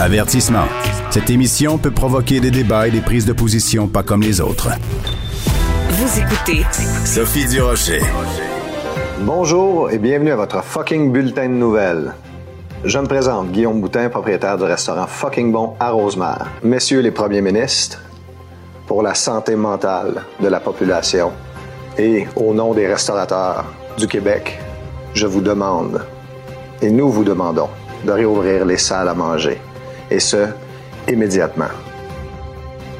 Avertissement. Cette émission peut provoquer des débats et des prises de position pas comme les autres. Vous écoutez Sophie Durocher. Bonjour et bienvenue à votre fucking bulletin de nouvelles. Je me présente, Guillaume Boutin, propriétaire du restaurant Fucking Bon à Rosemère. Messieurs les premiers ministres, pour la santé mentale de la population et au nom des restaurateurs du Québec, je vous demande, et nous vous demandons, de réouvrir les salles à manger. Et ce, immédiatement.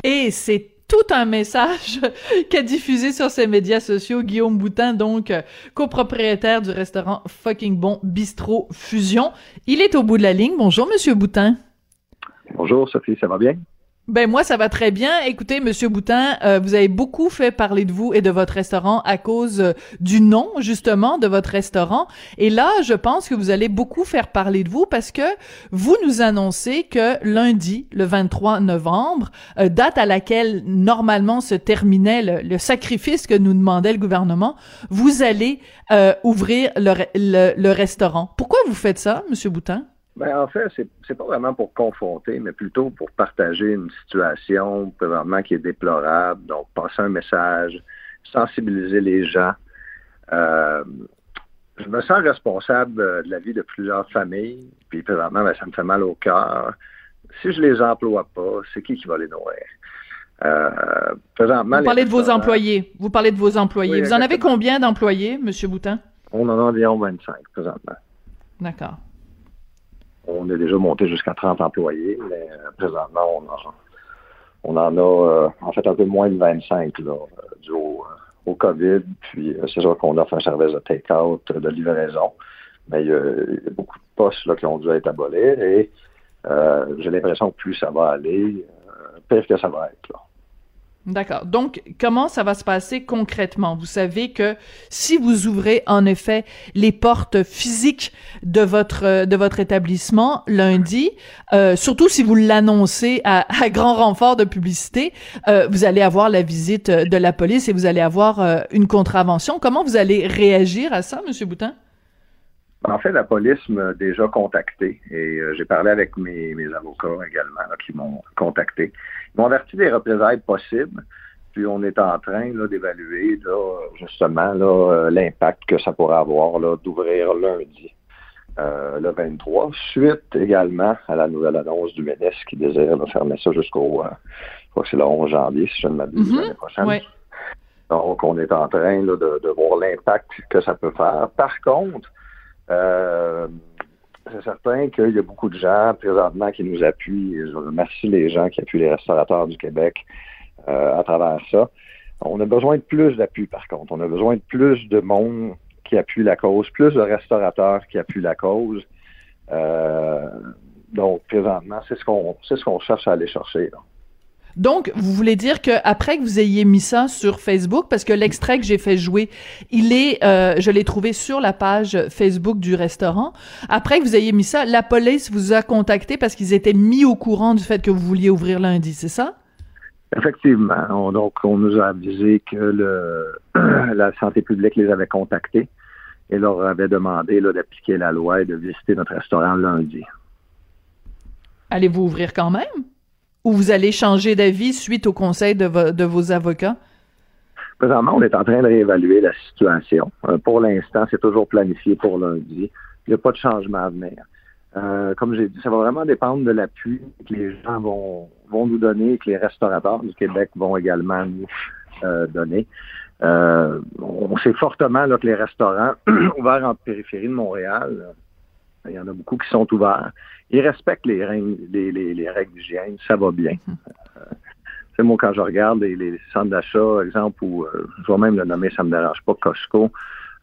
Et c'est tout un message qu'a diffusé sur ses médias sociaux Guillaume Boutin, donc copropriétaire du restaurant Fucking Bon Bistrot Fusion. Il est au bout de la ligne. Bonjour, Monsieur Boutin. Bonjour, Sophie, ça va bien? Ben moi ça va très bien. Écoutez Monsieur Boutin, euh, vous avez beaucoup fait parler de vous et de votre restaurant à cause euh, du nom justement de votre restaurant. Et là, je pense que vous allez beaucoup faire parler de vous parce que vous nous annoncez que lundi, le 23 novembre, euh, date à laquelle normalement se terminait le, le, sacrifice que nous demandait le gouvernement, vous allez ouvrir le, le, le restaurant. Pourquoi vous faites ça, Monsieur Boutin? Ben, en fait, c'est, c'est pas vraiment pour confronter, mais plutôt pour partager une situation présentement qui est déplorable. Donc, passer un message, sensibiliser les gens. Euh, je me sens responsable de la vie de plusieurs familles, puis présentement, ben, ça me fait mal au cœur. Si je les emploie pas, c'est qui qui va les nourrir? Euh, présentement, vous parlez de vos employés. Vous parlez de vos employés. Oui, vous en avez combien d'employés, M. Boutin? On en a environ 25 présentement. D'accord. On est déjà monté jusqu'à 30 employés, mais euh, présentement, on, a, on en a euh, en fait un peu moins de 25 là, dû au, au COVID. Puis c'est sûr qu'on offre un service de take-out, de livraison. Mais il y, a, il y a beaucoup de postes là, qui ont dû être abolis et euh, j'ai l'impression que plus ça va aller, pire que ça va être. Là. D'accord. Donc, comment ça va se passer concrètement? Vous savez que si vous ouvrez en effet les portes physiques de votre de votre établissement lundi, euh, surtout si vous l'annoncez à, à, grand renfort de publicité, euh, vous allez avoir la visite de la police et vous allez avoir euh, une contravention. Comment vous allez réagir à ça, Monsieur Boutin? En fait, la police m'a déjà contacté et euh, j'ai parlé avec mes, mes avocats également là, qui m'ont contacté. Ils m'ont averti des représailles possibles. Puis on est en train d'évaluer justement là, l'impact que ça pourrait avoir d'ouvrir lundi. Euh, le 23, suite également à la nouvelle annonce du MEDES qui désire là, fermer ça jusqu'au euh, je crois que c'est le 11 janvier, si je ne m'abuse, mm -hmm. l'année prochaine. Ouais. Donc, on est en train là, de, de, voir l'impact que ça peut faire. Par contre, euh, c'est certain qu'il y a beaucoup de gens présentement qui nous appuient. Je remercie les gens qui appuient les restaurateurs du Québec euh, à travers ça. On a besoin de plus d'appui, par contre. On a besoin de plus de monde qui appuie la cause, plus de restaurateurs qui appuient la cause. Euh, donc, présentement, c'est ce qu'on ce qu'on cherche à aller chercher. Là. Donc, vous voulez dire que après que vous ayez mis ça sur Facebook, parce que l'extrait que j'ai fait jouer, il est, euh, je l'ai trouvé sur la page Facebook du restaurant. Après que vous ayez mis ça, la police vous a contacté parce qu'ils étaient mis au courant du fait que vous vouliez ouvrir lundi, c'est ça? Effectivement. On, donc, on nous a avisé que le, la santé publique les avait contactés et leur avait demandé d'appliquer la loi et de visiter notre restaurant lundi. Allez-vous ouvrir quand même? Ou vous allez changer d'avis suite au conseil de, vo de, vos avocats? Présentement, on est en train de réévaluer la situation. Euh, pour l'instant, c'est toujours planifié pour lundi. Il n'y a pas de changement à venir. Euh, comme j'ai dit, ça va vraiment dépendre de l'appui que les gens vont, vont nous donner et que les restaurateurs du Québec vont également nous euh, donner. On sait fortement que les restaurants ouverts en périphérie de Montréal, il y en a beaucoup qui sont ouverts. Ils respectent les règles, les, les, les règles d'hygiène, ça va bien. C'est moi, quand je regarde les, les centres d'achat, exemple, où euh, je vais même le nommer, ça me dérange pas, Costco,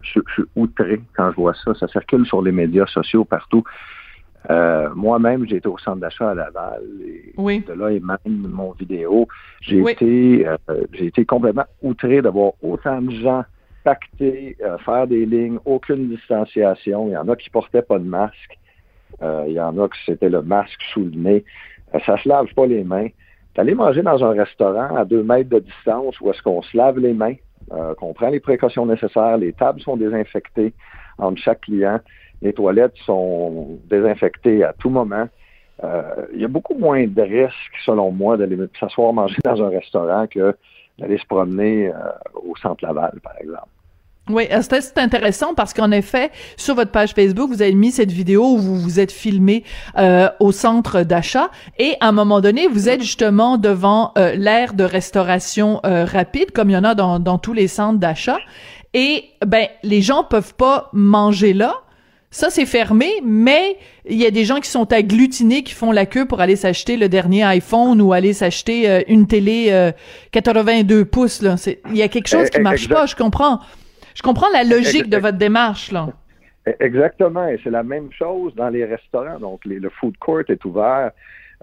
je, je, suis outré quand je vois ça. Ça circule sur les médias sociaux partout. Euh, moi-même, j'ai été au centre d'achat à Laval. Et Oui. De là même mon vidéo. J'ai Oui. été, euh, j'ai été complètement outré d'avoir autant de gens pacter, euh, faire des lignes, aucune distanciation. Il y en a qui portaient pas de masque. Euh, il y en a qui c'était le masque sous le nez. Euh, ça se lave pas les mains. D'aller manger dans un restaurant à deux mètres de distance où est-ce qu'on se lave les mains, euh, qu'on prend les précautions nécessaires, les tables sont désinfectées entre chaque client, les toilettes sont désinfectées à tout moment. Il y a beaucoup moins de risques, selon moi, d'aller s'asseoir manger dans un restaurant que d'aller se promener euh, au centre Laval, par exemple. Oui, c'est intéressant? Parce qu'en effet, sur votre page Facebook, vous avez mis cette vidéo où vous vous êtes filmé euh, au centre d'achat et à un moment donné, vous êtes justement devant euh, l'aire de restauration euh, rapide, comme il y en a dans, dans tous les centres d'achat. Et ben, les gens peuvent pas manger là. Ça, c'est fermé, mais il y a des gens qui sont agglutinés, qui font la queue pour aller s'acheter le dernier iPhone ou aller s'acheter euh, une télé euh, 82 pouces. Là. Il y a quelque chose qui Eh, marche exact. pas, je comprends. Je comprends la logique de votre démarche, là. E- Exactement, et c'est la même chose dans les restaurants. Donc, les- le food court est ouvert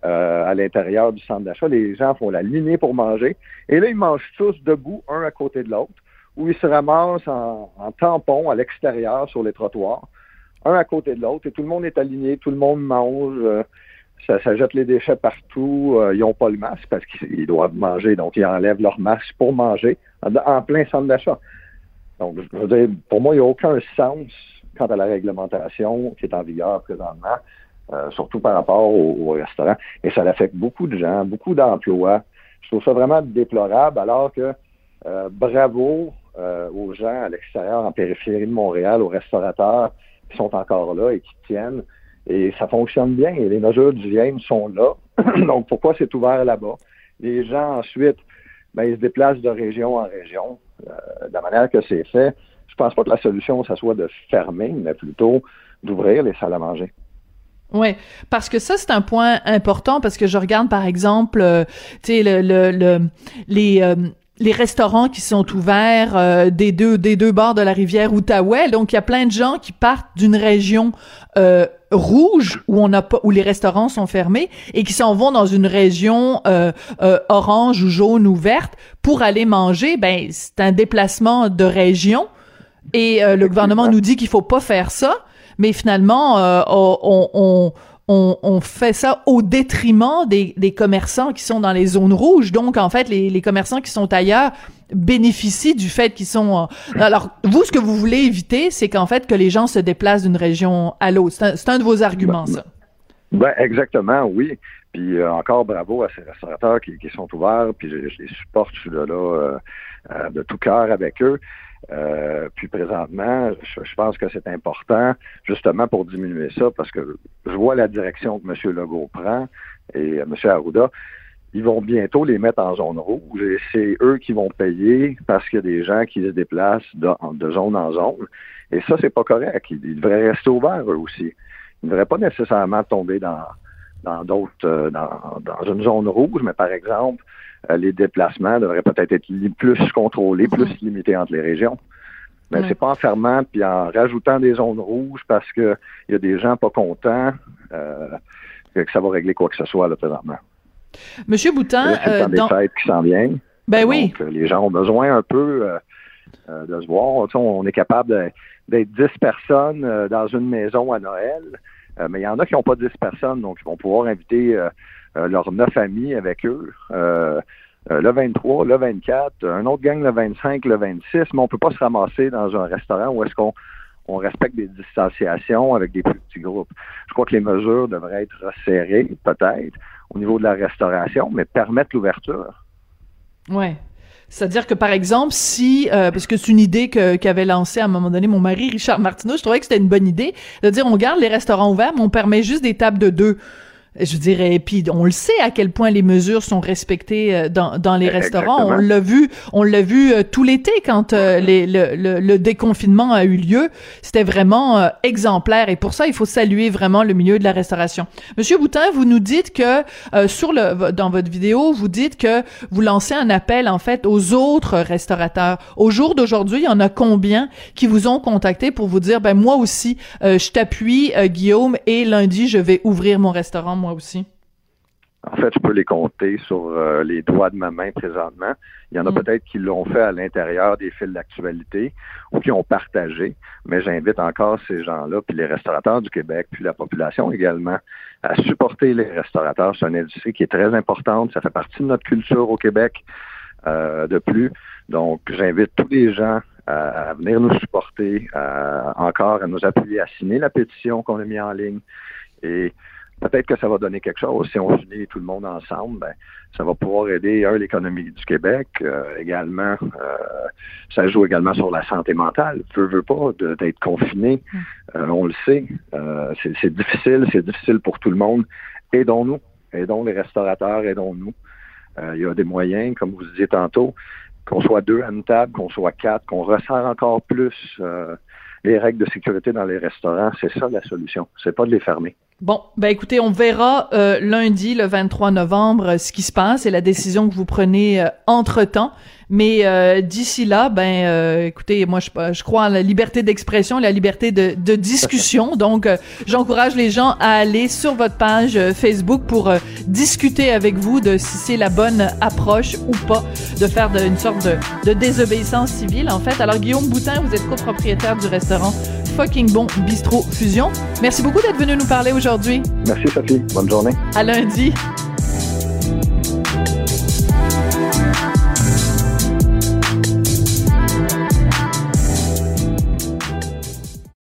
euh, à l'intérieur du centre d'achat. Les gens font la lignée pour manger. Et là, ils mangent tous debout, un à côté de l'autre, ou ils se ramassent en, en tampon à l'extérieur sur les trottoirs, un à côté de l'autre, et tout le monde est aligné, tout le monde mange. euh, ça, ça jette les déchets partout. euh, ils n'ont pas le masque parce qu'ils doivent manger, donc ils enlèvent leur masque pour manger en, plein centre d'achat. Donc, je veux dire, pour moi, il n'y a aucun sens quant à la réglementation qui est en vigueur présentement, euh, surtout par rapport au, au restaurant. Et ça affecte beaucoup de gens, beaucoup d'emplois. Je trouve ça vraiment déplorable, alors que euh, bravo euh, aux gens à l'extérieur, en périphérie de Montréal, aux restaurateurs qui sont encore là et qui tiennent. Et ça fonctionne bien. Et les mesures d'hygiène sont là. Donc, pourquoi c'est ouvert là-bas? Les gens, ensuite, ben, ils se déplacent de région en région. Euh, de manière que c'est fait, je pense pas que la solution, ça soit de fermer, mais plutôt d'ouvrir les salles à manger. Ouais, parce que ça c'est un point important parce que je regarde par exemple, euh, tu sais le, le, le- les euh, les restaurants qui sont ouverts euh, des deux des deux bords de la rivière Outaouais, donc il y a plein de gens qui partent d'une région euh, rouge où on n'a pas où les restaurants sont fermés et qui s'en vont dans une région euh, euh, orange ou jaune ou verte pour aller manger. Ben c'est un déplacement de région et euh, le gouvernement nous dit qu'il faut pas faire ça, mais finalement, euh, on, on, on, fait ça au détriment des, commerçants qui sont dans les zones rouges. Donc, en fait, les, commerçants qui sont ailleurs bénéficient du fait qu'ils sont... euh, Alors, vous, ce que vous voulez éviter, c'est qu'en fait, que les gens se déplacent d'une région à l'autre. C'est un, de vos arguments, ça. Ben, exactement, oui. Puis euh, encore bravo à ces restaurateurs qui, sont ouverts, puis je, les supporte, je suis là, euh, de tout cœur avec eux. Euh, puis présentement, je, je pense que c'est important justement pour diminuer ça, parce que je vois la direction que M. Legault prend et euh, M. Arruda. Ils vont bientôt les mettre en zone rouge et c'est eux qui vont payer parce qu'il y a des gens qui se déplacent de, de zone en zone. Et ça, c'est pas correct. Ils, ils devraient rester ouverts eux aussi. Ils ne devraient pas nécessairement tomber dans dans d'autres euh, dans, dans une zone rouge, mais par exemple, euh, les déplacements devraient peut-être être plus contrôlés, plus limités entre les régions. Mais Ouais. c'est pas en fermant puis en rajoutant des zones rouges parce que il y a des gens pas contents euh, que ça va régler quoi que ce soit là présentement. Monsieur Boutin, c'est euh, des fêtes qui s'en viennent. Ben oui. Donc, les gens ont besoin un peu euh, de se voir. Tu sais, on est capable d'être 10 personnes dans une maison à Noël, euh, mais il y en a qui n'ont pas 10 personnes, donc ils vont pouvoir inviter euh, euh, leurs neuf amis avec eux. le 23, le 24, un autre gang le 25, le 26, mais on peut pas se ramasser dans un restaurant où est-ce qu'on on respecte des distanciations avec des plus petits groupes. Je crois que les mesures devraient être resserrées, peut-être, au niveau de la restauration, mais permettre l'ouverture. Ouais. C'est-à-dire que, par exemple, si, euh, parce que c'est une idée qu'avait lancée à un moment donné mon mari, Richard Martineau, je trouvais que c'était une bonne idée, de dire on garde les restaurants ouverts, mais on permet juste des tables de deux. Je dirais, puis on le sait à quel point les mesures sont respectées euh, dans, dans les eh, restaurants. On l'a vu, on l'a vu euh, tout l'été quand euh, les, le, le, déconfinement a eu lieu. C'était vraiment exemplaire et pour ça, il faut saluer vraiment le milieu de la restauration. Monsieur Boutin, vous nous dites que sur le dans votre vidéo, vous dites que vous lancez un appel en fait aux autres restaurateurs. Au jour d'aujourd'hui, il y en a combien qui vous ont contacté pour vous dire ben moi aussi je t'appuie Guillaume et lundi je vais ouvrir mon restaurant aussi. En fait, je peux les compter sur euh, les doigts de ma main présentement. Il y en a mm. peut-être qui l'ont fait à l'intérieur des fils d'actualité ou qui ont partagé, mais j'invite encore ces gens-là, puis les restaurateurs du Québec, puis la population également, à supporter les restaurateurs. C'est une industrie qui est très importante. Ça fait partie de notre culture au Québec euh, de plus. Donc, j'invite tous les gens à, venir nous supporter, encore à nous appuyer, à signer la pétition qu'on a mis en ligne. Et peut-être que ça va donner quelque chose. Si on finit tout le monde ensemble, ben, ça va pouvoir aider, un, l'économie du Québec, euh, également, euh, ça joue également sur la santé mentale. Veux, veux pas d'être confiné, euh, on le sait. c'est difficile, c'est difficile pour tout le monde. Aidons-nous, aidons les restaurateurs, aidons-nous. Il y a des moyens, comme vous disiez tantôt, qu'on soit deux à une table, qu'on soit quatre, qu'on resserre encore plus les règles de sécurité dans les restaurants. C'est ça la solution. C'est pas de les fermer. Bon, ben écoutez, on verra euh, lundi, le 23 novembre, ce qui se passe et la décision que vous prenez euh, entre-temps. Mais euh, d'ici là, ben euh, écoutez, moi je, je, crois en la liberté d'expression, la liberté de, de discussion. Donc euh, j'encourage les gens à aller sur votre page Facebook pour discuter avec vous de si c'est la bonne approche ou pas de faire une sorte de, de désobéissance civile en fait. Alors Guillaume Boutin, vous êtes copropriétaire du restaurant Fucking Bon Bistro Fusion. Merci beaucoup d'être venu nous parler aujourd'hui. Merci Sophie. Bonne journée. À lundi.